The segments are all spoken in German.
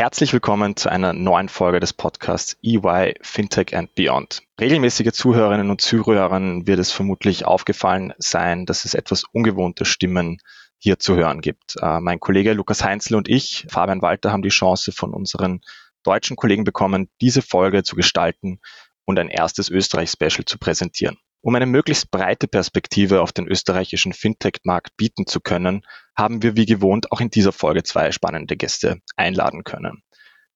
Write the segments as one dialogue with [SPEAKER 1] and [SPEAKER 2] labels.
[SPEAKER 1] Herzlich willkommen zu einer neuen Folge des Podcasts EY Fintech and Beyond. Regelmäßige Zuhörerinnen und Zuhörern wird es vermutlich aufgefallen sein, dass es etwas ungewohnte Stimmen hier zu hören gibt. Äh, mein Kollege Lukas Heinzl und ich, Fabian Walter, haben die Chance von unseren deutschen Kollegen bekommen, diese Folge zu gestalten und ein erstes Österreich-Special zu präsentieren. Um eine möglichst breite Perspektive auf den österreichischen Fintech-Markt bieten zu können, haben wir wie gewohnt auch in dieser Folge zwei spannende Gäste einladen können.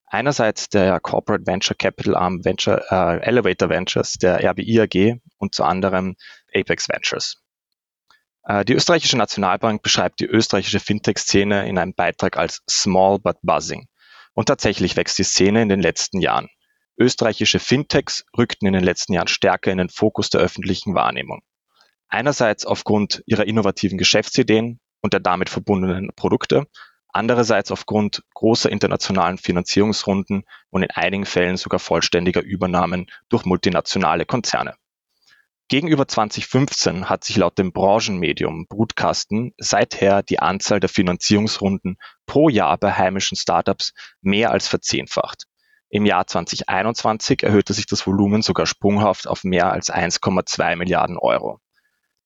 [SPEAKER 1] Einerseits der Corporate Venture Capital Arm Venture, äh, Elevator Ventures der RBI AG und zu anderem Apex Ventures. Äh, die österreichische Nationalbank beschreibt die österreichische Fintech-Szene in einem Beitrag als small but buzzing. Und tatsächlich wächst die Szene in den letzten Jahren. Österreichische Fintechs rückten in den letzten Jahren stärker in den Fokus der öffentlichen Wahrnehmung. Einerseits aufgrund ihrer innovativen Geschäftsideen und der damit verbundenen Produkte, andererseits aufgrund großer internationalen Finanzierungsrunden und in einigen Fällen sogar vollständiger Übernahmen durch multinationale Konzerne. Gegenüber 2015 hat sich laut dem Branchenmedium Brutkasten seither die Anzahl der Finanzierungsrunden pro Jahr bei heimischen Startups mehr als verzehnfacht. Im Jahr 2021 erhöhte sich das Volumen sogar sprunghaft auf mehr als 1,2 Milliarden Euro.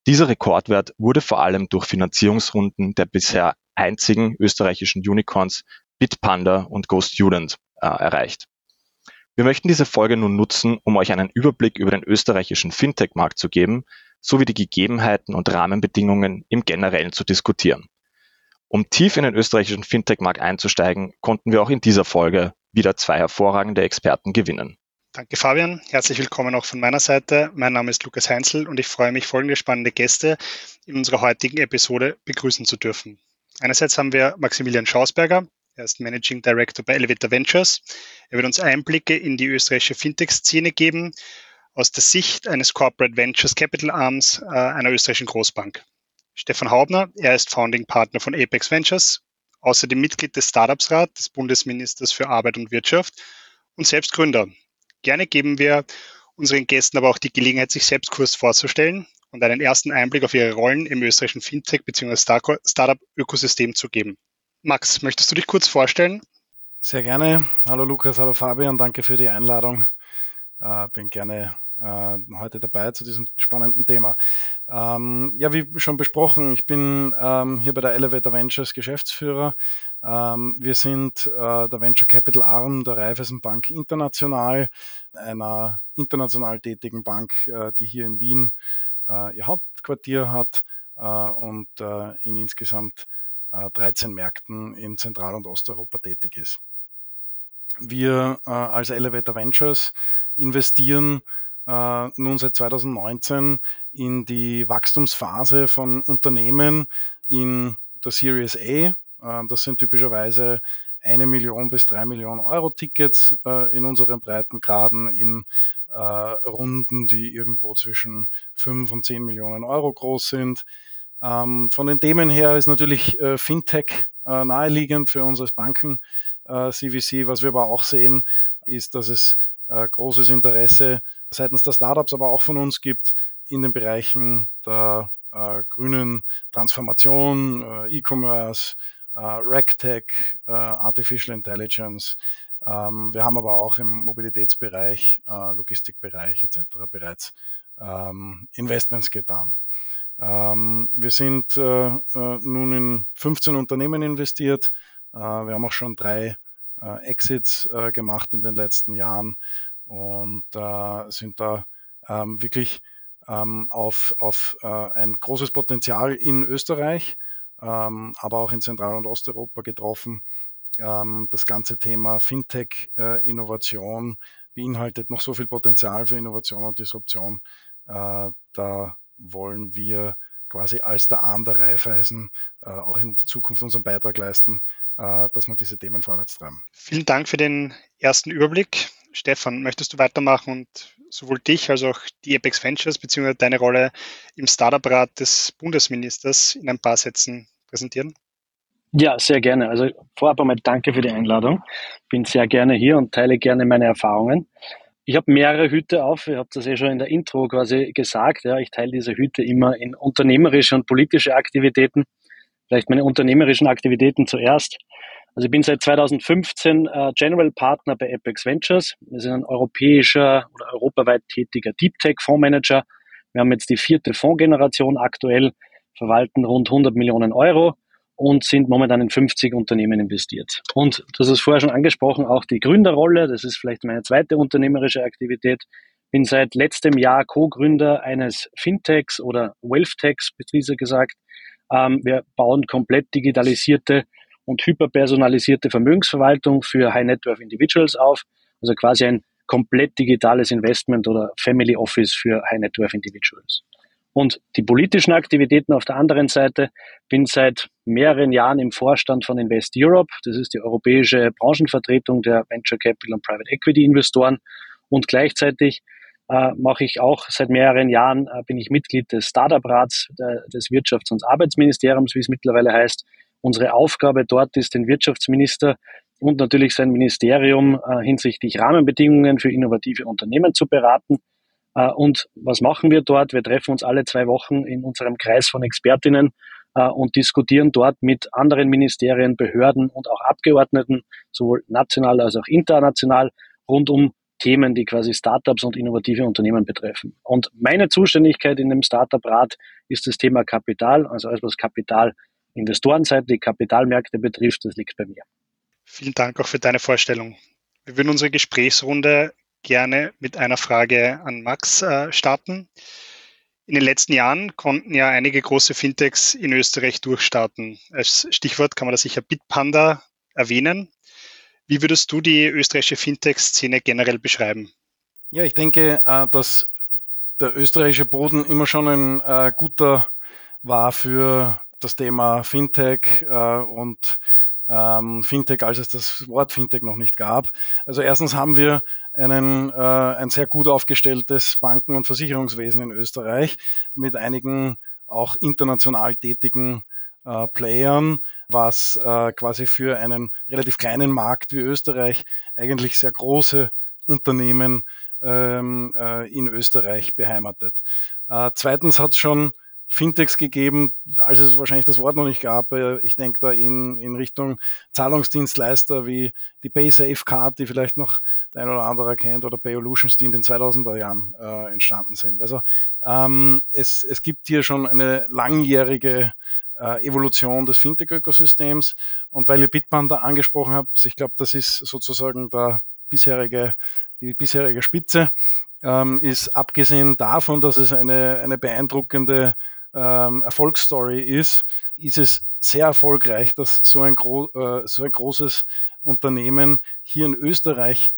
[SPEAKER 1] Dieser Rekordwert wurde vor allem durch Finanzierungsrunden der bisher einzigen österreichischen Unicorns Bitpanda und GoStudent äh, erreicht. Wir möchten diese Folge nun nutzen, um euch einen Überblick über den österreichischen Fintech-Markt zu geben, sowie die Gegebenheiten und Rahmenbedingungen im Generellen zu diskutieren. Um tief in den österreichischen Fintech-Markt einzusteigen, konnten wir auch in dieser Folge wieder zwei hervorragende Experten gewinnen.
[SPEAKER 2] Danke Fabian, herzlich willkommen auch von meiner Seite. Mein Name ist Lukas Heinzel und ich freue mich, folgende spannende Gäste in unserer heutigen Episode begrüßen zu dürfen. Einerseits haben wir Maximilian Schausberger, er ist Managing Director bei Elevator Ventures. Er wird uns Einblicke in die österreichische Fintech-Szene geben aus der Sicht eines Corporate Ventures Capital Arms äh, einer österreichischen Großbank. Stefan Haubner, er ist Founding Partner von Apex Ventures, außerdem Mitglied des Startups-Rat des Bundesministers für Arbeit und Wirtschaft und selbst Gründer. Gerne geben wir unseren Gästen aber auch die Gelegenheit, sich selbst kurz vorzustellen und einen ersten Einblick auf ihre Rollen im österreichischen Fintech- bzw. Startup-Ökosystem zu geben. Max, möchtest du dich kurz vorstellen?
[SPEAKER 3] Sehr gerne. Hallo Lukas, hallo Fabian, danke für die Einladung. Äh, bin gerne äh, heute dabei zu diesem spannenden Thema. Ähm, ja, wie schon besprochen, ich bin ähm, hier bei der Elevator Ventures Geschäftsführer. Ähm, wir sind äh, der Venture Capital Arm der Raiffeisenbank International, einer international tätigen Bank, äh, die hier in Wien äh, ihr Hauptquartier hat äh, und äh, in insgesamt 13 Märkten in Zentral- und Osteuropa tätig ist. Wir als Elevator Ventures investieren äh, nun seit 2019 in die Wachstumsphase von Unternehmen in der Series A. Äh, das sind typischerweise eine Million bis drei Millionen Euro Tickets äh, in unseren Breitengraden in äh, Runden, die irgendwo zwischen fünf und zehn Millionen Euro groß sind. Ähm, von den Themen her ist natürlich äh, Fintech äh, naheliegend für uns als Banken CVC. Was wir aber auch sehen, ist, dass es großes Interesse seitens der Startups, aber auch von uns gibt in den Bereichen der äh, grünen Transformation, äh, E-Commerce, äh, RegTech, äh, Artificial Intelligence. Ähm, wir haben aber auch im Mobilitätsbereich, äh, Logistikbereich etc. bereits ähm, Investments getan. Ähm, wir sind äh, nun in 15 Unternehmen investiert. wir haben auch schon drei Exits gemacht in den letzten Jahren und äh, sind da ähm, wirklich ähm, auf, auf äh, ein großes Potenzial in Österreich, ähm, aber auch in Zentral- und Osteuropa getroffen. Ähm, das ganze Thema Fintech-Innovation äh, beinhaltet noch so viel Potenzial für Innovation und Disruption. Äh, da wollen wir quasi als der Arm der Raiffeisen äh, auch in Zukunft unseren Beitrag leisten, äh, dass wir diese Themen vorwärts treiben.
[SPEAKER 2] Vielen Dank für den ersten Überblick. Stefan, möchtest du weitermachen und sowohl dich als auch die Apex Ventures bzw. deine Rolle im Startup-Rat des Bundesministers in ein paar Sätzen präsentieren?
[SPEAKER 4] Ja, sehr gerne. Also vorab einmal danke für die Einladung. Bin sehr gerne hier und teile gerne meine Erfahrungen. Ich habe mehrere Hüte auf. Ihr habt das ja schon in der Intro quasi gesagt. Ja, ich teile diese Hüte immer in unternehmerische und politische Aktivitäten. Vielleicht meine unternehmerischen Aktivitäten zuerst. Also ich bin seit 2015 äh, General Partner bei Apex Ventures. Wir sind ein europäischer oder europaweit tätiger Deep Tech Fondsmanager. Wir haben jetzt die vierte Fondsgeneration aktuell, verwalten rund 100 Millionen Euro und sind momentan in 50 Unternehmen investiert. Und hast es vorher schon angesprochen, auch die Gründerrolle, das ist vielleicht meine zweite unternehmerische Aktivität. Bin seit letztem Jahr Co-Gründer eines Fintechs oder Wealthtechs, besser gesagt. Ähm, wir bauen komplett digitalisierte und hyperpersonalisierte Vermögensverwaltung für High Net Worth Individuals auf. Also quasi ein komplett digitales Investment oder Family Office für High Net Worth Individuals. Und die politischen Aktivitäten auf der anderen Seite bin seit mehreren Jahren im Vorstand von Invest Europe. Das ist die europäische Branchenvertretung der Venture Capital und Private Equity Investoren. Und gleichzeitig äh, mache ich auch seit mehreren Jahren, äh, bin ich Mitglied des Startup-Rats des Wirtschafts- und Arbeitsministeriums, wie es mittlerweile heißt. Unsere Aufgabe dort ist, den Wirtschaftsminister und natürlich sein Ministerium äh, hinsichtlich Rahmenbedingungen für innovative Unternehmen zu beraten äh, und was machen wir dort? Wir treffen uns alle zwei Wochen in unserem Kreis von Expertinnen äh, und diskutieren dort mit anderen Ministerien, Behörden und auch Abgeordneten, sowohl national als auch international, rund um Themen, die quasi Startups und innovative Unternehmen betreffen. Und meine Zuständigkeit in dem Startup-Rat ist das Thema Kapital, also alles, was Kapital Investorenseite, die Kapitalmärkte betrifft, das liegt bei mir.
[SPEAKER 2] Vielen Dank auch für deine Vorstellung. Wir würden unsere Gesprächsrunde gerne mit einer Frage an Max äh, starten. In den letzten Jahren konnten ja einige große Fintechs in Österreich durchstarten. Als Stichwort kann man da sicher Bitpanda erwähnen. Wie würdest du die österreichische Fintech-Szene generell beschreiben?
[SPEAKER 3] Ja, ich denke, äh, dass der österreichische Boden immer schon ein äh, guter war für das Thema Fintech äh, und ähm, Fintech, als es das Wort Fintech noch nicht gab. Also erstens haben wir einen, äh, ein sehr gut aufgestelltes Banken- und Versicherungswesen in Österreich mit einigen auch international tätigen äh, Playern, was äh, quasi für einen relativ kleinen Markt wie Österreich eigentlich sehr große Unternehmen ähm, äh, in Österreich beheimatet. Äh, zweitens hat es schon Fintechs gegeben, als es wahrscheinlich das Wort noch nicht gab. Äh, ich denke da in, in Richtung Zahlungsdienstleister wie die PaySafe Card, die vielleicht noch der ein oder andere kennt, oder Payolutions, die in den 2000er Jahren äh, entstanden sind. Also ähm, es, es gibt hier schon eine langjährige äh, Evolution des Fintech-Ökosystems. Und weil ihr Bitpanda angesprochen habt, ich glaube, das ist sozusagen der bisherige, die bisherige Spitze, ähm, ist abgesehen davon, dass es eine, eine beeindruckende ähm, Erfolgsstory ist, ist es sehr erfolgreich, dass so ein, äh, so ein großes Unternehmen hier in Österreich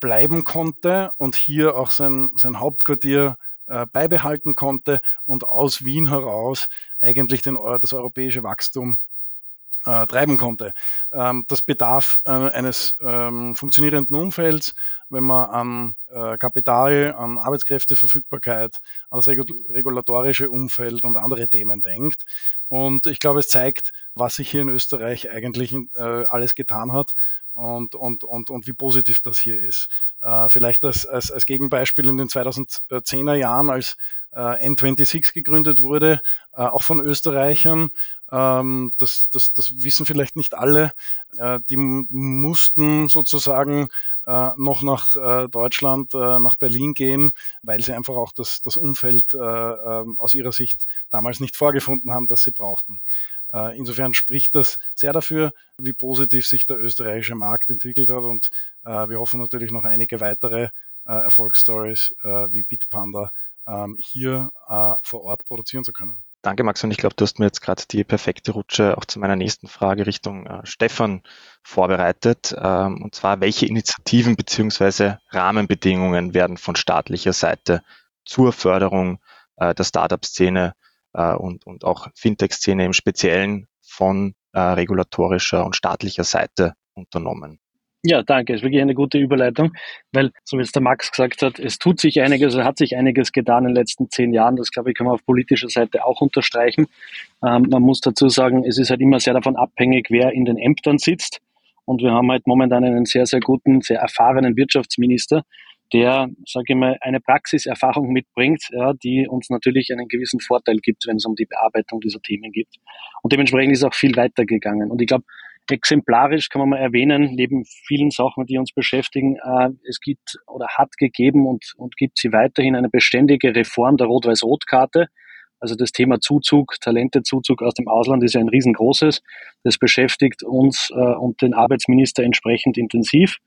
[SPEAKER 3] bleiben konnte und hier auch sein, sein Hauptquartier äh, beibehalten konnte und aus Wien heraus eigentlich den, das europäische Wachstum äh, treiben konnte. Ähm, das bedarf äh, eines ähm, funktionierenden Umfelds, wenn man an äh, Kapital, an Arbeitskräfteverfügbarkeit, an das regulatorische Umfeld und andere Themen denkt. Und ich glaube, es zeigt, was sich hier in Österreich eigentlich äh, alles getan hat und, und, und, und wie positiv das hier ist. Äh, vielleicht als, als, als Gegenbeispiel in den 2010er Jahren, als äh, N26 gegründet wurde, auch von Österreichern. Ähm, das, das, das wissen vielleicht nicht alle. Äh, die mussten sozusagen äh, noch nach äh, Deutschland, äh, nach Berlin gehen, weil sie einfach auch das, das Umfeld ähm, aus ihrer Sicht damals nicht vorgefunden haben, das sie brauchten. Insofern spricht das sehr dafür, wie positiv sich der österreichische Markt entwickelt hat und wir hoffen natürlich noch einige weitere Erfolgsstories wie Bitpanda ähm, hier vor Ort produzieren zu können.
[SPEAKER 1] Danke, Max. Und ich glaube, du hast mir jetzt gerade die perfekte Rutsche auch zu meiner nächsten Frage Richtung äh, Stefan vorbereitet. Ähm, und zwar, welche Initiativen beziehungsweise Rahmenbedingungen werden von staatlicher Seite zur Förderung äh, der Startup-Szene äh, und, und auch Fintech-Szene im Speziellen von äh, regulatorischer und staatlicher Seite unternommen?
[SPEAKER 4] Ja, danke. Das ist wirklich eine gute Überleitung, weil, so wie es der Max gesagt hat, es tut sich einiges, es hat sich einiges getan in den letzten zehn Jahren. Das, glaube ich, kann man auf politischer Seite auch unterstreichen. Ähm, man muss dazu sagen, es ist halt immer sehr davon abhängig, wer in den Ämtern sitzt. Und wir haben halt momentan einen sehr, sehr guten, sehr erfahrenen Wirtschaftsminister, der, sage ich mal, eine Praxiserfahrung mitbringt, ja, die uns natürlich einen gewissen Vorteil gibt, wenn es um die Bearbeitung dieser Themen geht. Und dementsprechend ist auch viel weitergegangen. Und ich glaube, exemplarisch kann man mal erwähnen, neben vielen Sachen, die uns beschäftigen, äh, es gibt oder hat gegeben und, und gibt sie weiterhin eine beständige Reform der Rot-Weiß-Rot-Karte. Also das Thema Zuzug, Talentezuzug aus dem Ausland ist ja ein riesengroßes. Das beschäftigt uns äh, und den Arbeitsminister entsprechend intensiv.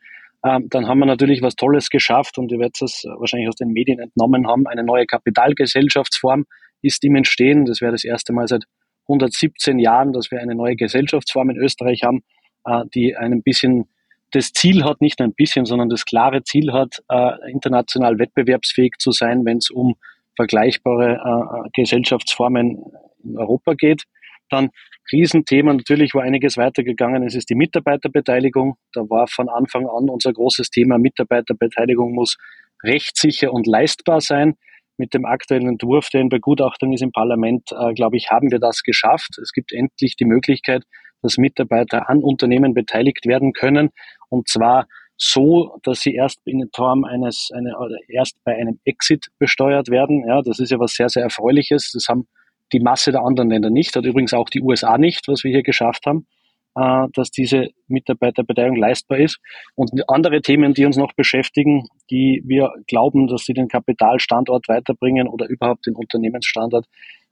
[SPEAKER 4] Ähm, dann haben wir natürlich was Tolles geschafft und ihr werdet es wahrscheinlich aus den Medien entnommen haben. Eine neue Kapitalgesellschaftsform ist im Entstehen. Das wäre das erste Mal seit 117 Jahren, dass wir eine neue Gesellschaftsform in Österreich haben, äh, die ein bisschen das Ziel hat, nicht ein bisschen, sondern das klare Ziel hat, äh, international wettbewerbsfähig zu sein, wenn es um vergleichbare äh, Gesellschaftsformen in Europa geht. Dann Riesenthema natürlich, wo einiges weitergegangen ist, ist die Mitarbeiterbeteiligung. Da war von Anfang an unser großes Thema, Mitarbeiterbeteiligung muss rechtssicher und leistbar sein mit dem aktuellen Entwurf, der in Begutachtung ist im Parlament, äh, glaube ich, haben wir das geschafft. Es gibt endlich die Möglichkeit, dass Mitarbeiter an Unternehmen beteiligt werden können und zwar so, dass sie erst in Form eines, eine, erst bei einem Exit besteuert werden. Ja, das ist ja was sehr, sehr Erfreuliches. Das haben die Masse der anderen Länder nicht, hat übrigens auch die USA nicht, was wir hier geschafft haben. Äh, dass diese Mitarbeiterbeteiligung leistbar ist. Und andere Themen, die uns noch beschäftigen, die wir glauben, dass sie den Kapitalstandort weiterbringen oder überhaupt den Unternehmensstandort.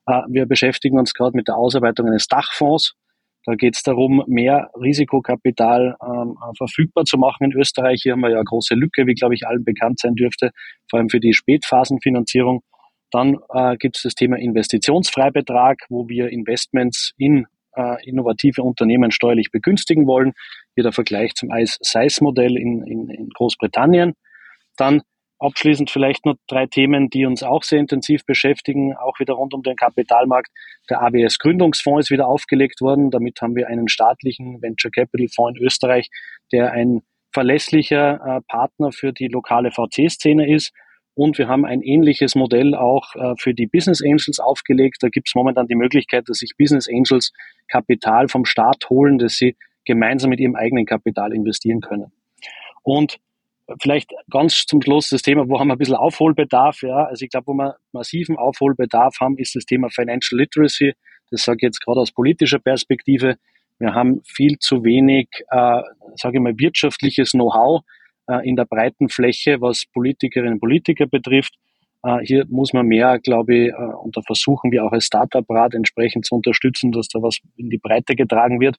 [SPEAKER 4] Äh, wir beschäftigen uns gerade mit der Ausarbeitung eines Dachfonds. Da geht es darum, mehr Risikokapital ähm, verfügbar zu machen in Österreich. Hier haben wir ja eine große Lücke, wie glaube ich allen bekannt sein dürfte, vor allem für die Spätphasenfinanzierung. Dann äh, gibt es das Thema Investitionsfreibetrag, wo wir Investments in innovative Unternehmen steuerlich begünstigen wollen. Hier der Vergleich zum ICE-Modell in, in, in Großbritannien. Dann Abschließend vielleicht noch drei Themen, die uns auch sehr intensiv beschäftigen, auch wieder rund um den Kapitalmarkt. Der AWS Gründungsfonds ist wieder aufgelegt worden. Damit haben wir einen staatlichen Venture Capital Fonds in Österreich, der ein verlässlicher äh, Partner für die lokale VC-Szene ist und wir haben ein ähnliches Modell auch äh, für die Business Angels aufgelegt. Da gibt es momentan die Möglichkeit, dass sich Business Angels Kapital vom Staat holen, das sie gemeinsam mit ihrem eigenen Kapital investieren können. Und vielleicht ganz zum Schluss das Thema, wo haben wir ein bisschen Aufholbedarf. Ja? Also ich glaube, wo wir massiven Aufholbedarf haben, ist das Thema Financial Literacy. Das sage ich jetzt gerade aus politischer Perspektive. Wir haben viel zu wenig, äh, sage ich mal, wirtschaftliches Know-how äh, in der breiten Fläche, was Politikerinnen und Politiker betrifft. Äh, hier muss man mehr, glaube ich, äh, und da versuchen wir auch als Startup-Rat entsprechend zu unterstützen, dass da was in die Breite getragen wird.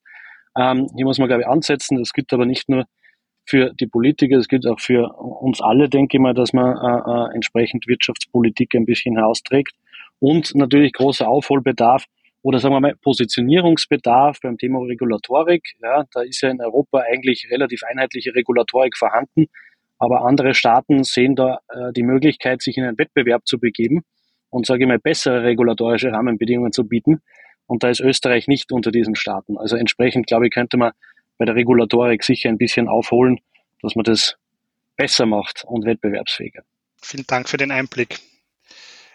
[SPEAKER 4] Ähm, hier muss man, glaube ich, ansetzen. Das gilt aber nicht nur für die Politiker, es gilt auch für uns alle, denke ich mal, dass man äh, äh, entsprechend Wirtschaftspolitik ein bisschen herausträgt. Und natürlich großer Aufholbedarf oder sagen wir mal Positionierungsbedarf beim Thema Regulatorik. Ja, da ist ja in Europa eigentlich relativ einheitliche Regulatorik vorhanden, aber andere Staaten sehen da äh, die Möglichkeit, sich in einen Wettbewerb zu begeben und sage ich mal bessere regulatorische Rahmenbedingungen zu bieten. Und da ist Österreich nicht unter diesen Staaten. Also entsprechend, glaube ich, könnte man bei der Regulatorik sicher ein bisschen aufholen, dass man das besser macht und wettbewerbsfähiger.
[SPEAKER 2] Vielen Dank für den Einblick.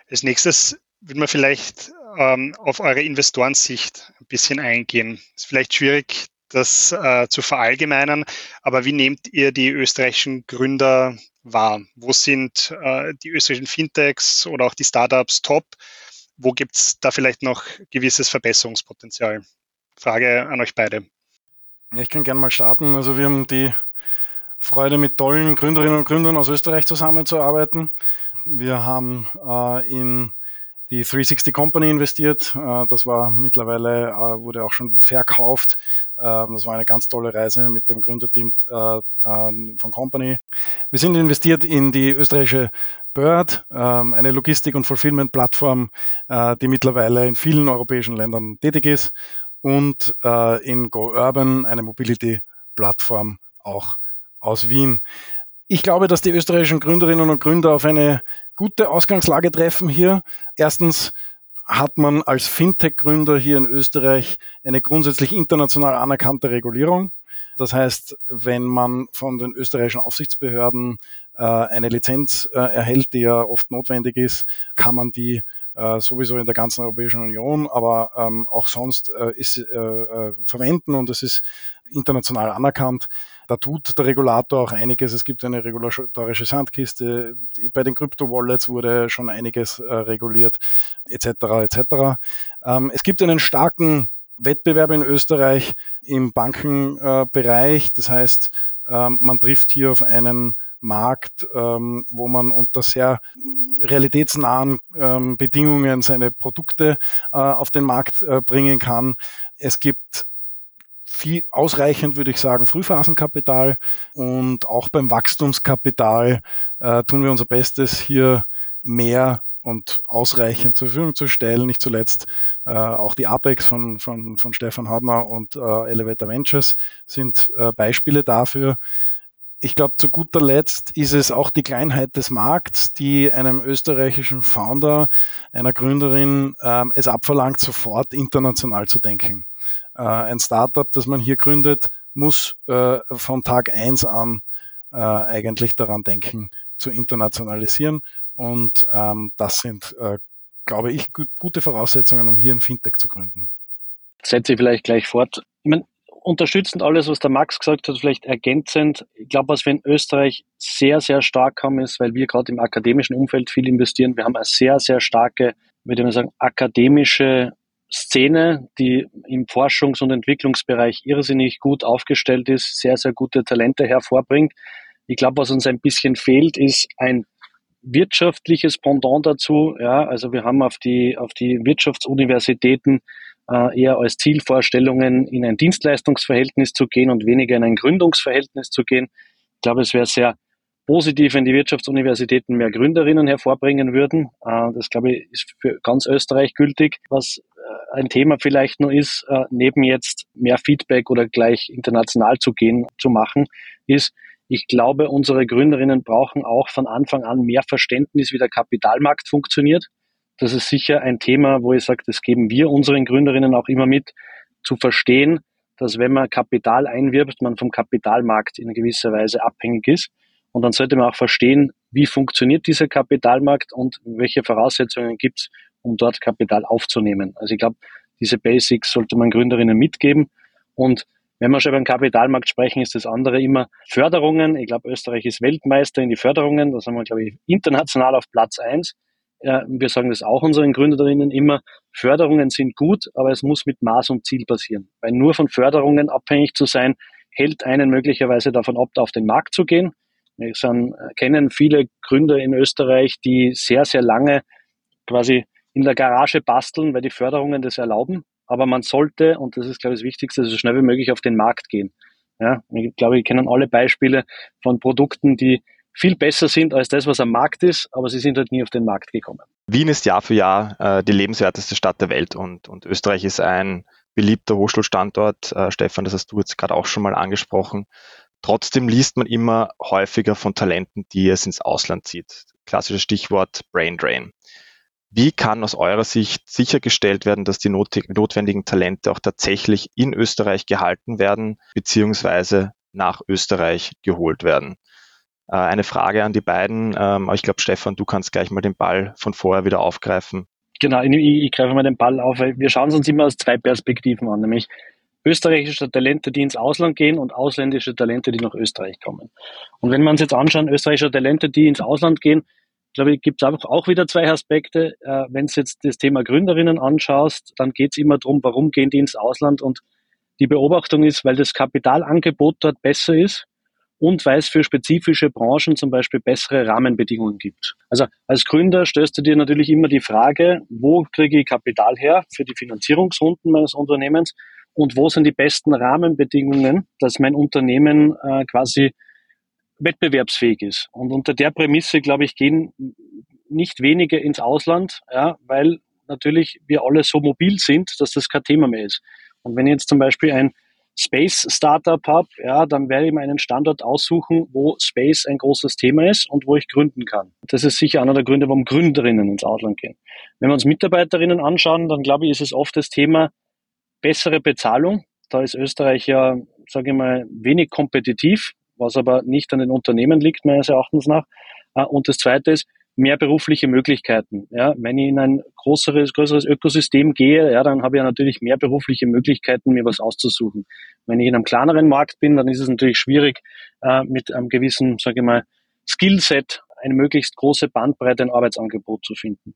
[SPEAKER 2] Als nächstes würde man vielleicht ähm, auf eure Investorensicht ein bisschen eingehen. Ist vielleicht schwierig, das äh, zu verallgemeinern, aber wie nehmt ihr die österreichischen Gründer wahr? Wo sind äh, die österreichischen Fintechs oder auch die Startups top? Wo gibt es da vielleicht noch gewisses Verbesserungspotenzial? Frage an euch beide.
[SPEAKER 3] Ich kann gerne mal starten. Also wir haben die Freude, mit tollen Gründerinnen und Gründern aus Österreich zusammenzuarbeiten. Wir haben äh, in die 360 Company investiert. Äh, das war mittlerweile, äh, wurde auch schon verkauft. Ähm, das war eine ganz tolle Reise mit dem Gründerteam äh, ähm, von Company. Wir sind investiert in die österreichische Bird, ähm, eine Logistik- und Fulfillment-Plattform, die mittlerweile in vielen europäischen Ländern tätig ist und in Go Urban, eine Mobility-Plattform auch aus Wien. Ich glaube, dass die österreichischen Gründerinnen und Gründer auf eine gute Ausgangslage treffen hier. Erstens hat man als Fintech-Gründer hier in Österreich eine grundsätzlich international anerkannte Regulierung. Das heißt, wenn man von den österreichischen Aufsichtsbehörden äh, eine Lizenz äh, erhält, die ja oft notwendig ist, kann man die äh, sowieso in der ganzen Europäischen Union, aber ähm, auch sonst äh, ist, äh, äh, verwenden und es ist international anerkannt. Da tut der Regulator auch einiges. Es gibt eine regulatorische Sandkiste. Bei den Krypto-Wallets wurde schon einiges äh, reguliert, etc. etc. Ähm, es gibt einen starken Wettbewerb in Österreich im Bankenbereich. das heißt, ähm, man trifft hier auf einen Markt, ähm, wo man unter sehr realitätsnahen ähm, Bedingungen seine Produkte äh, auf den Markt äh, bringen kann. Es gibt viel ausreichend, würde ich sagen, Frühphasenkapital und auch beim Wachstumskapital äh, tun wir unser Bestes, hier mehr und ausreichend zur Verfügung zu stellen. Nicht zuletzt äh, auch die Apex von, von, von Stefan Hadner und äh, Elevator Ventures sind äh, Beispiele dafür. Ich glaube, zu guter Letzt ist es auch die Kleinheit des Markts, die einem österreichischen Founder, einer Gründerin ähm, es abverlangt, sofort international zu denken. Äh, ein Startup, das man hier gründet, muss äh, von Tag eins an äh, eigentlich daran denken, zu internationalisieren. Und ähm, das sind, äh, glaube ich, gut, gute Voraussetzungen, um hier ein Fintech zu gründen.
[SPEAKER 4] Setze ich vielleicht gleich fort. Ich meine, unterstützend alles, was der Max gesagt hat, vielleicht ergänzend. Ich glaube, was wir in Österreich sehr, sehr stark haben, ist, weil wir gerade im akademischen Umfeld viel investieren. Wir haben eine sehr, sehr starke, würde man sagen, akademische Szene, die im Forschungs- und Entwicklungsbereich irrsinnig gut aufgestellt ist, sehr, sehr gute Talente hervorbringt. Ich glaube, was uns ein bisschen fehlt, ist ein wirtschaftliches Pendant dazu. Ja, also wir haben auf die, auf die Wirtschaftsuniversitäten äh, eher als Zielvorstellungen in ein Dienstleistungsverhältnis zu gehen und weniger in ein Gründungsverhältnis zu gehen. Ich glaube, es wäre sehr positiv, wenn die Wirtschaftsuniversitäten mehr Gründerinnen hervorbringen würden. Äh, das, glaube ich, ist für ganz Österreich gültig. Was ein Thema vielleicht nur ist, äh, neben jetzt mehr Feedback oder gleich international zu gehen, zu machen, ist, ich glaube, unsere Gründerinnen brauchen auch von Anfang an mehr Verständnis, wie der Kapitalmarkt funktioniert. Das ist sicher ein Thema, wo ich sage, das geben wir unseren Gründerinnen auch immer mit, zu verstehen, dass wenn man Kapital einwirbt, man vom Kapitalmarkt in gewisser Weise abhängig ist. Und dann sollte man auch verstehen, wie funktioniert dieser Kapitalmarkt und welche Voraussetzungen gibt es, um dort Kapital aufzunehmen. Also ich glaube, diese Basics sollte man Gründerinnen mitgeben. Und wenn wir schon über den Kapitalmarkt sprechen, ist das andere immer Förderungen. Ich glaube, Österreich ist Weltmeister in die Förderungen. Da sind wir, glaube ich, international auf Platz eins. Wir sagen das auch unseren Gründerinnen immer. Förderungen sind gut, aber es muss mit Maß und Ziel passieren. Weil nur von Förderungen abhängig zu sein, hält einen möglicherweise davon ab, auf den Markt zu gehen. Wir sind, kennen viele Gründer in Österreich, die sehr, sehr lange quasi in der Garage basteln, weil die Förderungen das erlauben. Aber man sollte, und das ist, glaube ich, das Wichtigste, so schnell wie möglich auf den Markt gehen. Ja, ich glaube, wir kennen alle Beispiele von Produkten, die viel besser sind als das, was am Markt ist, aber sie sind halt nie auf den Markt gekommen.
[SPEAKER 1] Wien ist Jahr für Jahr äh, die lebenswerteste Stadt der Welt und, und Österreich ist ein beliebter Hochschulstandort. Äh, Stefan, das hast du jetzt gerade auch schon mal angesprochen. Trotzdem liest man immer häufiger von Talenten, die es ins Ausland zieht. Klassisches Stichwort Brain Drain. Wie kann aus eurer Sicht sichergestellt werden, dass die notwendigen Talente auch tatsächlich in Österreich gehalten werden, beziehungsweise nach Österreich geholt werden? Äh, eine Frage an die beiden. Ähm, ich glaube, Stefan, du kannst gleich mal den Ball von vorher wieder aufgreifen.
[SPEAKER 4] Genau, ich, ich greife mal den Ball auf, weil wir schauen es uns immer aus zwei Perspektiven an, nämlich österreichische Talente, die ins Ausland gehen und ausländische Talente, die nach Österreich kommen. Und wenn wir uns jetzt anschauen, österreichische Talente, die ins Ausland gehen, glaube ich, gibt es auch wieder zwei Aspekte. Äh, wenn du jetzt das Thema Gründerinnen anschaust, dann geht es immer darum, warum gehen die ins Ausland und die Beobachtung ist, weil das Kapitalangebot dort besser ist und weil es für spezifische Branchen zum Beispiel bessere Rahmenbedingungen gibt. Also als Gründer stellst du dir natürlich immer die Frage, wo kriege ich Kapital her für die Finanzierungsrunden meines Unternehmens und wo sind die besten Rahmenbedingungen, dass mein Unternehmen äh, quasi wettbewerbsfähig ist. Und unter der Prämisse, glaube ich, gehen nicht wenige ins Ausland, ja, weil natürlich wir alle so mobil sind, dass das kein Thema mehr ist. Und wenn ich jetzt zum Beispiel ein Space Startup habe, ja, dann werde ich mir einen Standort aussuchen, wo Space ein großes Thema ist und wo ich gründen kann. Das ist sicher einer der Gründe, warum Gründerinnen ins Ausland gehen. Wenn wir uns Mitarbeiterinnen anschauen, dann glaube ich, ist es oft das Thema bessere Bezahlung. Da ist Österreich ja sage ich mal, wenig kompetitiv, was aber nicht an den Unternehmen liegt, meines Erachtens nach. Äh, und das Zweite ist, mehr berufliche Möglichkeiten. Ja, wenn ich in ein größeres, größeres Ökosystem gehe, ja, dann habe ich ja natürlich mehr berufliche Möglichkeiten, mir was auszusuchen. Wenn ich in einem kleineren Markt bin, dann ist es natürlich schwierig, äh, mit einem gewissen, sage ich mal, Skillset eine möglichst große Bandbreite ein Arbeitsangebot zu finden.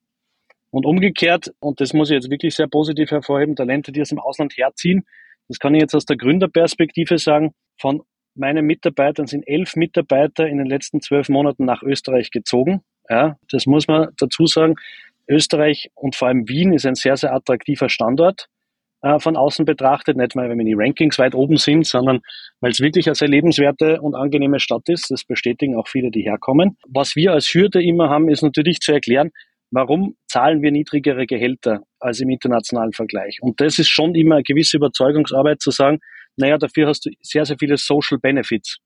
[SPEAKER 4] Und umgekehrt, und das muss ich jetzt wirklich sehr positiv hervorheben, Talente, die aus dem Ausland herziehen, das kann ich jetzt aus der Gründerperspektive sagen, von meinen Mitarbeitern sind elf Mitarbeiter in den letzten zwölf Monaten nach Österreich gezogen. Ja, das muss man dazu sagen. Österreich und vor allem Wien ist ein sehr, sehr attraktiver Standort äh, von außen betrachtet, nicht weil wir die Rankings weit oben sind, sondern weil es wirklich eine sehr lebenswerte und angenehme Stadt ist. Das bestätigen auch viele, die herkommen. Was wir als Hürde immer haben, ist natürlich zu erklären, warum zahlen wir niedrigere Gehälter als im internationalen Vergleich. Und das ist schon immer eine gewisse Überzeugungsarbeit zu sagen, naja, dafür hast du sehr, sehr viele Social Benefits,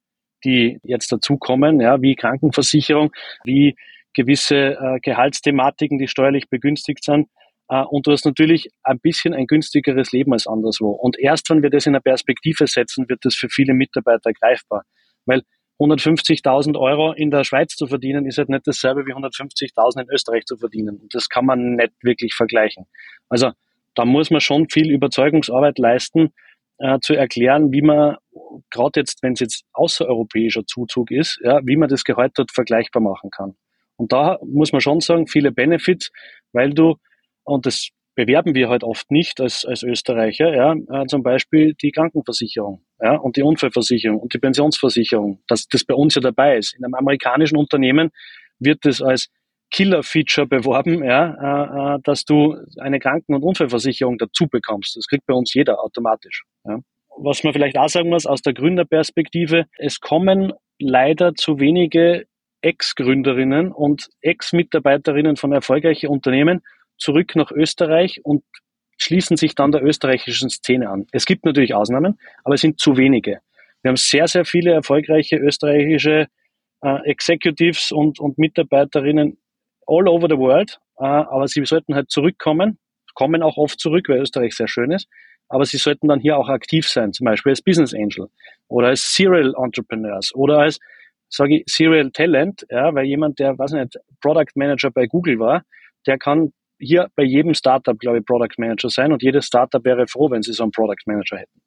[SPEAKER 4] die jetzt dazukommen, ja, wie Krankenversicherung, wie gewisse äh, Gehaltsthematiken, die steuerlich begünstigt sind. Äh, und du hast natürlich ein bisschen ein günstigeres Leben als anderswo. Und erst wenn wir das in eine Perspektive setzen, wird das für viele Mitarbeiter greifbar. Weil 150.000 Euro in der Schweiz zu verdienen, ist halt nicht dasselbe wie 150.000 in Österreich zu verdienen. Und das kann man nicht wirklich vergleichen. Also da muss man schon viel Überzeugungsarbeit leisten, äh, zu erklären, wie man, gerade jetzt, wenn es jetzt außereuropäischer Zuzug ist, ja, wie man das Gehalt dort vergleichbar machen kann. Und da muss man schon sagen, viele Benefits, weil du, und das bewerben wir halt oft nicht als, als Österreicher, ja, äh, zum Beispiel die Krankenversicherung ja, und die Unfallversicherung und die Pensionsversicherung, dass das bei uns ja dabei ist. In einem amerikanischen Unternehmen wird das als Killer-Feature beworben, ja, äh, äh dass du eine Kranken- und Unfallversicherung dazu bekommst. Das kriegt bei uns jeder automatisch. Ja. Was man vielleicht auch sagen muss aus der Gründerperspektive, es kommen leider zu wenige Ex-Gründerinnen und Ex-Mitarbeiterinnen von erfolgreichen Unternehmen zurück nach Österreich und schließen sich dann der österreichischen Szene an. Es gibt natürlich Ausnahmen, aber es sind zu wenige. Wir haben sehr, sehr viele erfolgreiche österreichische äh, Executives und, und Mitarbeiterinnen all over the world, äh, aber sie sollten halt zurückkommen, kommen auch oft zurück, weil Österreich sehr schön ist, aber sie sollten dann hier auch aktiv sein, zum Beispiel als Business Angel oder als Serial Entrepreneurs oder als sage ich Serial Talent, ja, weil jemand, der, weiß nicht, Product Manager bei Google war, der kann hier bei jedem Startup, glaube ich, Product Manager sein und jedes Startup wäre froh, wenn sie so einen Product Manager hätten.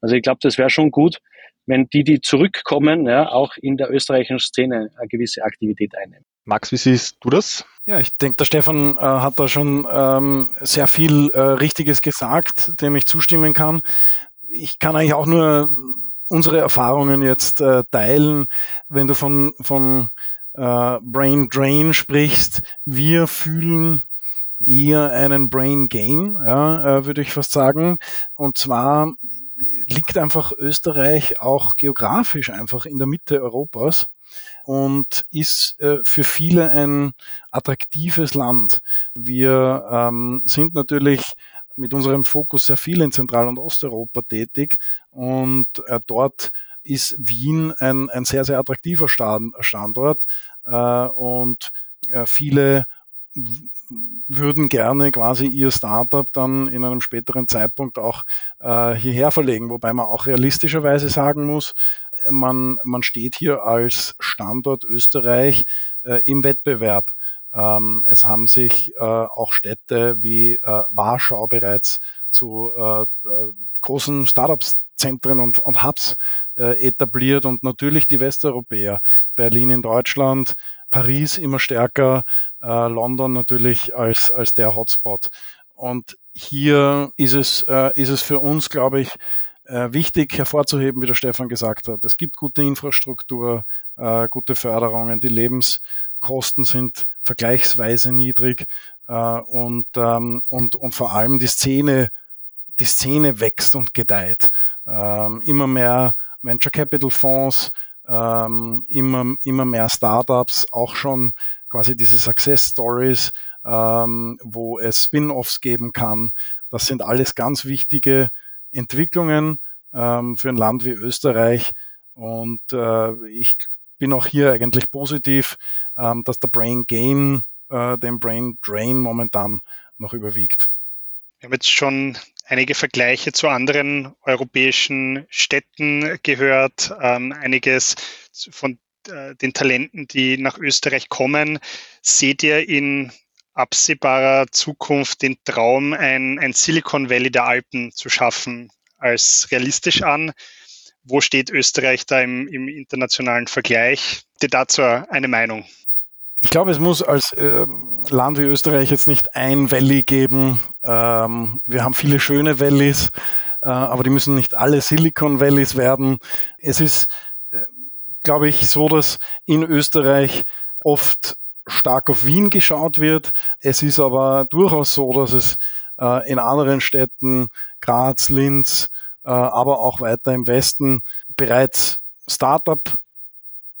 [SPEAKER 4] Also ich glaube, das wäre schon gut, wenn die, die zurückkommen, ja, auch in der österreichischen Szene eine gewisse Aktivität einnehmen.
[SPEAKER 1] Max, wie siehst du das?
[SPEAKER 3] Ja, ich denke, der Stefan äh, hat da schon ähm, sehr viel äh, Richtiges gesagt, dem ich zustimmen kann. Ich kann eigentlich auch nur unsere Erfahrungen jetzt äh, teilen, wenn du von, von äh, Brain Drain sprichst. Wir fühlen eher einen Brain Gain, ja, äh, würde ich fast sagen. Und zwar liegt einfach Österreich auch geografisch einfach in der Mitte Europas und ist äh, für viele ein attraktives Land. Wir ähm, sind natürlich mit unserem Fokus sehr viel in Zentral- und Osteuropa tätig und äh, dort ist Wien ein, ein sehr, sehr attraktiver Standort und viele würden gerne quasi ihr Startup dann in einem späteren Zeitpunkt auch äh, hierher verlegen, wobei man auch realistischerweise sagen muss, man, man steht hier als Standort Österreich äh, im Wettbewerb. Ähm, es haben sich äh, auch Städte wie äh, Warschau bereits zu äh, äh großen Startups Zentren und, und Hubs äh, etabliert. Und natürlich die Westeuropäer. Berlin in Deutschland, Paris immer stärker, äh, London natürlich als, als der Hotspot. Und hier ist es, äh, ist es für uns, glaube ich, äh, wichtig hervorzuheben, wie der Stefan gesagt hat. Es gibt gute Infrastruktur, äh, gute Förderungen, die Lebens, Kosten sind vergleichsweise niedrig äh, und, ähm, und, und vor allem die Szene, die Szene wächst und gedeiht. Ähm, immer mehr Venture Capital Fonds, ähm, immer, immer mehr Startups, auch schon quasi diese Success Stories, ähm, wo es Spin-offs geben kann. Das sind alles ganz wichtige Entwicklungen ähm, für ein Land wie Österreich. Und äh, ich bin auch hier eigentlich positiv, ähm, dass der Brain Gain äh, den Brain Drain momentan noch überwiegt.
[SPEAKER 2] Wir haben jetzt schon einige Vergleiche zu anderen europäischen Städten gehört, ähm, einiges von äh, den Talenten, die nach Österreich kommen. Seht ihr in absehbarer Zukunft den Traum, ein, ein Silicon Valley der Alpen zu schaffen, als realistisch an? Wo steht Österreich da im, im internationalen Vergleich? Dir dazu eine Meinung?
[SPEAKER 3] Ich glaube, es muss als äh, Land wie Österreich jetzt nicht ein Valley geben. Ähm, wir haben viele schöne Valleys, äh, aber die müssen nicht alle Silicon Valleys werden. Es ist, glaube ich, so, dass in Österreich oft stark auf Wien geschaut wird. Es ist aber durchaus so, dass es äh, in anderen Städten, Graz, Linz, äh, aber auch weiter im Westen bereits Startup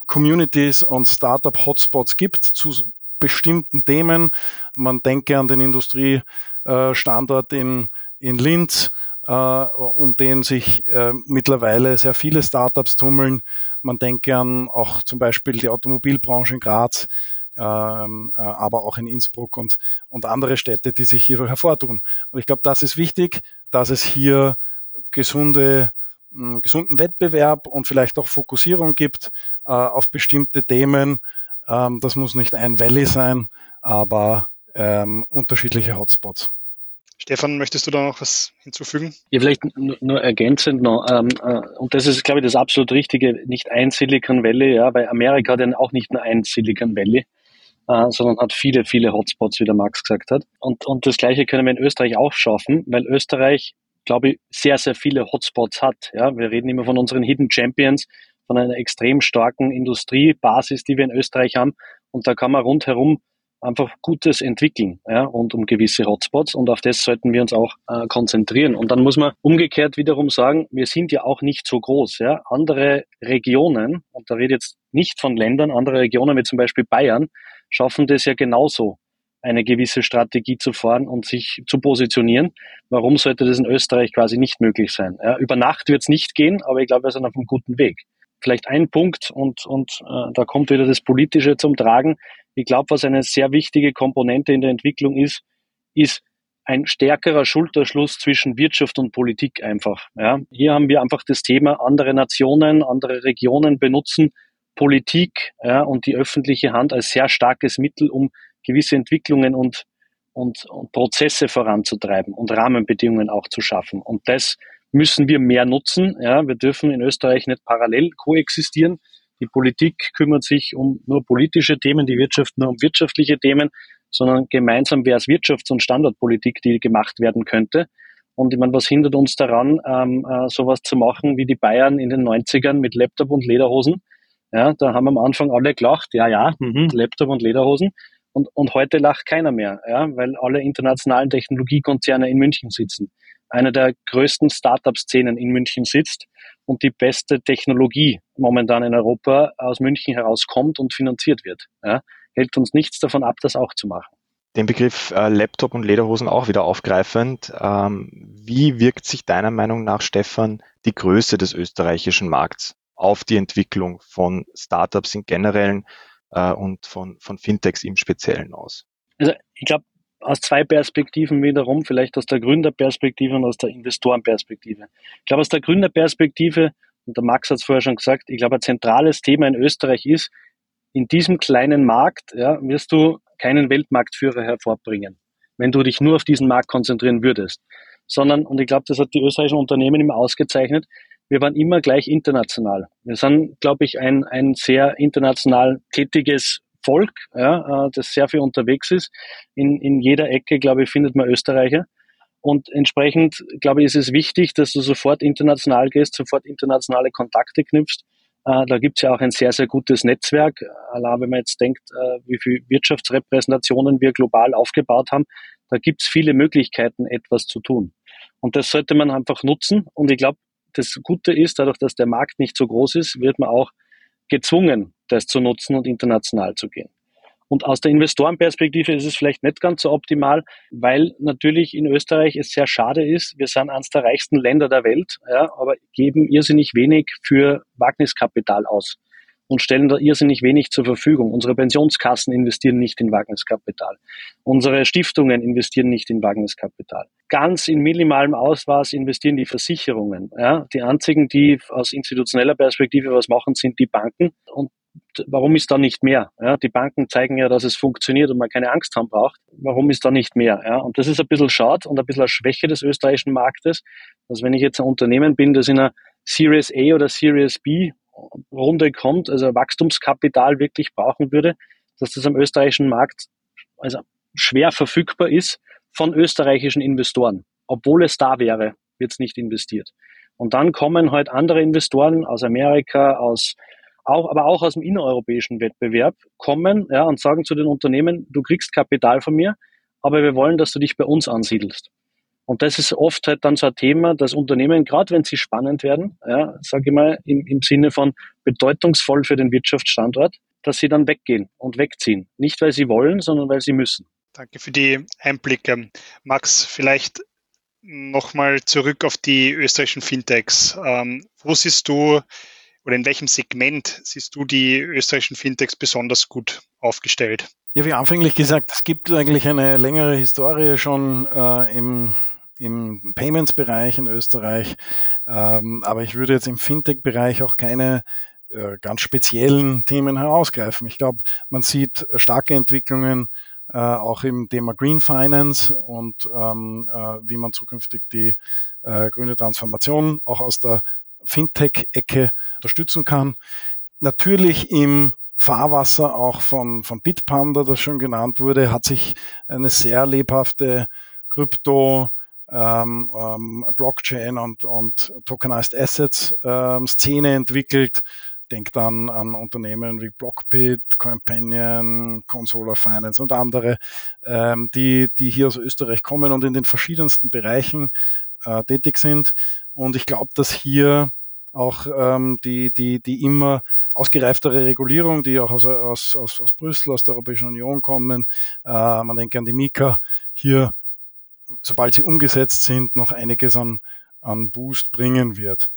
[SPEAKER 3] Communities und Startup-Hotspots gibt zu bestimmten Themen. Man denke an den Industriestandort in, in Linz, äh, um den sich äh, mittlerweile sehr viele Startups tummeln. Man denke an auch zum Beispiel die Automobilbranche in Graz, ähm, äh, aber auch in Innsbruck und, und andere Städte, die sich hier hervortun. Und ich glaube, das ist wichtig, dass es hier gesunde gesunden Wettbewerb und vielleicht auch Fokussierung gibt äh, auf bestimmte Themen. Ähm, das muss nicht ein Valley sein, aber ähm, unterschiedliche Hotspots.
[SPEAKER 2] Stefan, möchtest du da noch was hinzufügen?
[SPEAKER 4] Ja, vielleicht nur ergänzend noch. Ähm, äh, und das ist, glaube ich, das absolut Richtige. Nicht ein Silicon Valley, ja, weil Amerika hat ja auch nicht nur ein Silicon Valley, äh, sondern hat viele, viele Hotspots, wie der Max gesagt hat. Und, und das Gleiche können wir in Österreich auch schaffen, weil Österreich glaube ich, sehr, sehr viele Hotspots hat. Ja, wir reden immer von unseren Hidden Champions, von einer extrem starken Industriebasis, die wir in Österreich haben. Und da kann man rundherum einfach Gutes entwickeln, ja, rund um gewisse Hotspots. Und auf das sollten wir uns auch äh, konzentrieren. Und dann muss man umgekehrt wiederum sagen, wir sind ja auch nicht so groß. Ja. Andere Regionen, und da rede ich jetzt nicht von Ländern, andere Regionen wie zum Beispiel Bayern, schaffen das ja genauso eine gewisse Strategie zu fahren und sich zu positionieren. Warum sollte das in Österreich quasi nicht möglich sein? Ja, über Nacht wird es nicht gehen, aber ich glaube, wir sind auf einem guten Weg. Vielleicht ein Punkt und, und äh, da kommt wieder das Politische zum Tragen. Ich glaube, was eine sehr wichtige Komponente in der Entwicklung ist, ist ein stärkerer Schulterschluss zwischen Wirtschaft und Politik einfach. Ja, hier haben wir einfach das Thema, andere Nationen, andere Regionen benutzen Politik ja, und die öffentliche Hand als sehr starkes Mittel, um gewisse Entwicklungen und, und, und Prozesse voranzutreiben und Rahmenbedingungen auch zu schaffen. Und das müssen wir mehr nutzen. Ja, wir dürfen in Österreich nicht parallel koexistieren. Die Politik kümmert sich um nur politische Themen, die Wirtschaft nur um wirtschaftliche Themen, sondern gemeinsam wäre es Wirtschafts- und Standortpolitik, die gemacht werden könnte. Und ich meine, was hindert uns daran, ähm, äh, sowas zu machen wie die Bayern in den 90ern mit Laptop und Lederhosen? Ja, da haben am Anfang alle gelacht, ja, ja, mh, Laptop und Lederhosen. Und, und heute lacht keiner mehr, ja, weil alle internationalen Technologiekonzerne in München sitzen. Eine der größten Startup-Szenen in München sitzt und die beste Technologie momentan in Europa aus München herauskommt und finanziert wird. Ja, hält uns nichts davon ab, das auch zu machen.
[SPEAKER 1] Den Begriff äh, Laptop und Lederhosen auch wieder aufgreifend. Ähm, wie wirkt sich deiner Meinung nach, Stefan, die Größe des österreichischen Markts auf die Entwicklung von Startups in generellen äh, und von, von Fintechs im Speziellen aus?
[SPEAKER 4] Also ich glaube, aus zwei Perspektiven wiederum, vielleicht aus der Gründerperspektive und aus der Investorenperspektive. Ich glaube, aus der Gründerperspektive, und der Max hat es vorher schon gesagt, ich glaube, ein zentrales Thema in Österreich ist, in diesem kleinen Markt ja, wirst du keinen Weltmarktführer hervorbringen, wenn du dich nur auf diesen Markt konzentrieren würdest. Sondern, und ich glaube, das hat die österreichischen Unternehmen immer ausgezeichnet, wir waren immer gleich international. Wir sind, glaube ich, ein, ein sehr international tätiges Volk, ja, äh, das sehr viel unterwegs ist. In, in jeder Ecke, glaube ich, findet man Österreicher. Und entsprechend, glaube ich, ist es wichtig, dass du sofort international gehst, sofort internationale Kontakte knüpfst. Äh, da gibt es ja auch ein sehr, sehr gutes Netzwerk. Allein wenn man jetzt denkt, äh, wie viele Wirtschaftsrepräsentationen wir global aufgebaut haben, da gibt es viele Möglichkeiten, etwas zu tun. Und das sollte man einfach nutzen. Und ich glaube, das Gute ist, dadurch, dass der Markt nicht so groß ist, wird man auch gezwungen, das zu nutzen und international zu gehen. Und aus der Investorenperspektive ist es vielleicht nicht ganz so optimal, weil natürlich in Österreich es sehr schade ist. Wir sind eines der reichsten Länder der Welt, ja, aber geben irrsinnig wenig für Wagniskapital aus. und stellen da irrsinnig wenig zur Verfügung. Unsere Pensionskassen investieren nicht in Wagniskapital. Unsere Stiftungen investieren nicht in Wagniskapital. Ganz in minimalem Ausmaß investieren die Versicherungen. Ja? Die einzigen, die aus institutioneller Perspektive was machen, sind die Banken. Und warum ist da nicht mehr? Ja, die Banken zeigen ja, dass es funktioniert und man keine Angst haben braucht. Warum ist da nicht mehr? Ja, und das ist ein bisschen schade und ein bisschen eine Schwäche des österreichischen Marktes, dass wenn ich jetzt ein Unternehmen bin, das in einer Series A oder Series B Runde kommt, also Wachstumskapital wirklich brauchen würde, dass das am österreichischen Markt also schwer verfügbar ist von österreichischen Investoren. Obwohl es da wäre, wird es nicht investiert. Und dann kommen halt andere Investoren aus Amerika, aus auch, aber auch aus dem innereuropäischen Wettbewerb kommen ja, und sagen zu den Unternehmen, du kriegst Kapital von mir, aber wir wollen, dass du dich bei uns ansiedelst. Und das ist oft halt dann so ein Thema, dass Unternehmen, gerade wenn sie spannend werden, ja, sage ich mal, im, im Sinne von bedeutungsvoll für den Wirtschaftsstandort, dass sie dann weggehen und wegziehen. Nicht, weil sie wollen, sondern weil sie müssen.
[SPEAKER 2] Danke für die Einblicke. Max, vielleicht nochmal zurück auf die österreichischen Fintechs. Ähm, wo siehst du oder in welchem Segment siehst du die österreichischen Fintechs besonders gut aufgestellt?
[SPEAKER 3] Ja, wie anfänglich gesagt, es gibt eigentlich eine längere Historie schon äh, im, im Payments-Bereich in Österreich, ähm, aber ich würde jetzt im Fintech-Bereich auch keine äh, ganz speziellen Themen herausgreifen. Ich glaube, man sieht starke Entwicklungen äh, auch im Thema Green Finance und ähm, äh, wie man zukünftig die äh, grüne Transformation auch aus der Fintech-Ecke unterstützen kann. Natürlich im Fahrwasser auch von, von Bitpanda, das schon genannt wurde, hat sich eine sehr lebhafte Krypto, ähm, ähm, Blockchain und, und Tokenized Assets ähm, Szene entwickelt. Denkt dann an Unternehmen wie Blockbit, Companion, Consola Finance und andere, ähm, die, die hier aus Österreich kommen und in den verschiedensten Bereichen äh, tätig sind. Und ich glaube, dass hier auch ähm, die, die, die immer ausgereiftere Regulierung, die auch aus, aus, aus, aus Brüssel, aus der Europäischen Union kommen, äh, man denke an die Mika, hier, sobald sie umgesetzt sind, noch einiges an, an Boost bringen wird.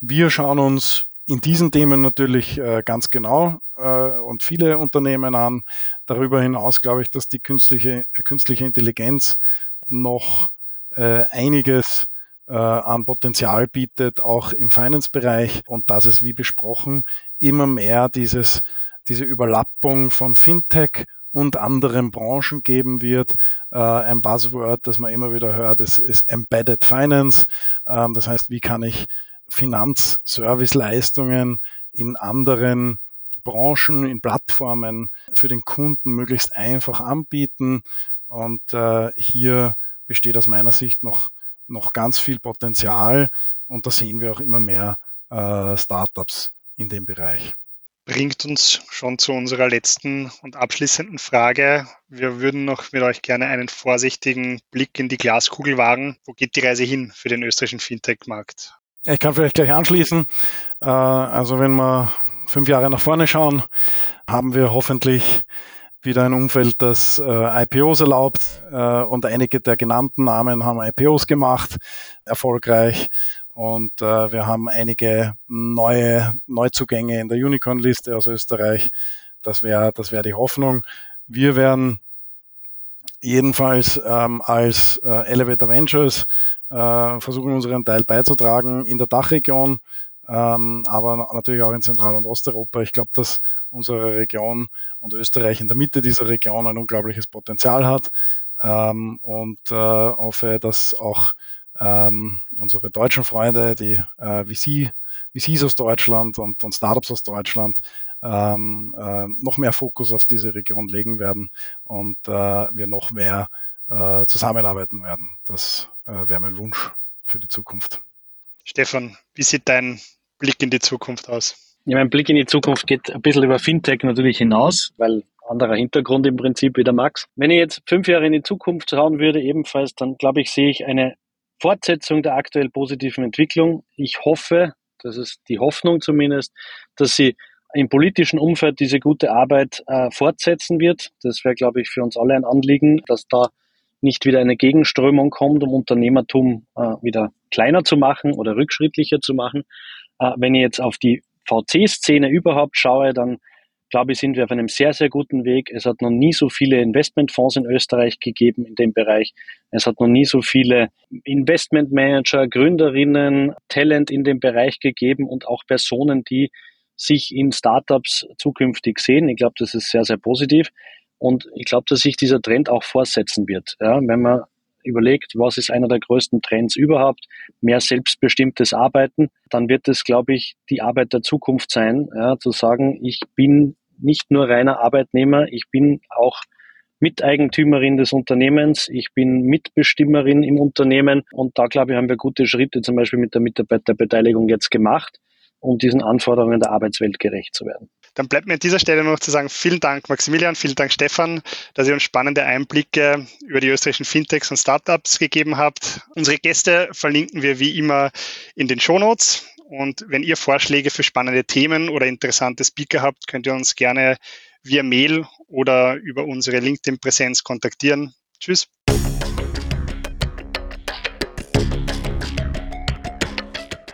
[SPEAKER 3] Wir schauen uns in diesen Themen natürlich äh, ganz genau äh, und viele Unternehmen an. Darüber hinaus glaube ich, dass die künstliche, künstliche Intelligenz noch äh, einiges äh, an Potenzial bietet, auch im Finance-Bereich und dass es, wie besprochen, immer mehr dieses, diese Überlappung von Fintech und anderen Branchen geben wird. Äh, ein Buzzword, das man immer wieder hört, ist, ist Embedded Finance. Ähm, das heißt, wie kann ich Finanzserviceleistungen in anderen Branchen, in Plattformen für den Kunden möglichst einfach anbieten. Und äh, hier besteht aus meiner Sicht noch noch ganz viel Potenzial und da sehen wir auch immer mehr äh, Startups in dem Bereich.
[SPEAKER 2] Bringt uns schon zu unserer letzten und abschließenden Frage. Wir würden noch mit euch gerne einen vorsichtigen Blick in die Glaskugel wagen. Wo geht die Reise hin für den österreichischen Fintech-Markt?
[SPEAKER 3] Ich kann vielleicht gleich anschließen. Äh, also wenn wir fünf Jahre nach vorne schauen, haben wir hoffentlich wieder ein Umfeld, das äh, IPOs erlaubt äh, und einige der genannten Namen haben IPOs gemacht, erfolgreich. Und äh, wir haben einige neue Neuzugänge in der Unicorn-Liste aus Österreich. Das wäre das wäre die Hoffnung. Wir werden jedenfalls ähm, als äh, Elevator Ventures äh, versuchen, unseren Teil beizutragen in der Dachregion, ähm, aber natürlich auch in Zentral- und Osteuropa. Ich glaube, dass unsere Region und Österreich in der Mitte dieser Region ein unglaubliches Potenzial hat ähm, und äh, hoffe, dass auch ähm, unsere deutschen Freunde, die äh, VC, VCs aus Deutschland und, und Startups aus Deutschland ähm, äh, noch mehr Fokus auf diese Region legen werden und äh, wir noch mehr äh, zusammenarbeiten werden. Das äh, wäre mein Wunsch für die Zukunft.
[SPEAKER 2] Stefan, wie sieht dein Blick in die Zukunft aus?
[SPEAKER 4] Ja, mein Blick in die Zukunft geht ein bisschen über Fintech natürlich hinaus, weil anderer Hintergrund im Prinzip wie der Max. Wenn ich jetzt fünf Jahre in die Zukunft schauen würde, ebenfalls, dann glaube ich, sehe ich eine Fortsetzung der aktuell positiven Entwicklung. Ich hoffe, das ist die Hoffnung zumindest, dass sie im politischen Umfeld diese gute Arbeit äh, fortsetzen wird. Das wäre, glaube ich, für uns alle ein Anliegen, dass da nicht wieder eine Gegenströmung kommt, um Unternehmertum äh, wieder kleiner zu machen oder rückschrittlicher zu machen. Äh, wenn ich jetzt auf die VC-Szene überhaupt schaue, dann glaube ich, sind wir auf einem sehr, sehr guten Weg. Es hat noch nie so viele Investmentfonds in Österreich gegeben in dem Bereich. Es hat noch nie so viele Investmentmanager, Gründerinnen, Talent in dem Bereich gegeben und auch Personen, die sich in Startups zukünftig sehen. Ich glaube, das ist sehr, sehr positiv. Und ich glaube, dass sich dieser Trend auch fortsetzen wird. Ja, wenn man überlegt, was ist einer der größten Trends überhaupt, mehr selbstbestimmtes Arbeiten, dann wird es, glaube ich, die Arbeit der Zukunft sein, ja, zu sagen, ich bin nicht nur reiner Arbeitnehmer, ich bin auch Miteigentümerin des Unternehmens, ich bin Mitbestimmerin im Unternehmen. Und da, glaube ich, haben wir gute Schritte zum Beispiel mit der Mitarbeiterbeteiligung jetzt gemacht um diesen Anforderungen der Arbeitswelt gerecht zu werden.
[SPEAKER 2] Dann bleibt mir an dieser Stelle noch zu sagen, vielen Dank Maximilian, vielen Dank Stefan, dass ihr uns spannende Einblicke über die österreichischen Fintechs und Startups gegeben habt. Unsere Gäste verlinken wir wie immer in den Shownotes. Und wenn ihr Vorschläge für spannende Themen oder interessante Speaker habt, könnt ihr uns gerne via Mail oder über unsere LinkedIn-Präsenz kontaktieren. Tschüss.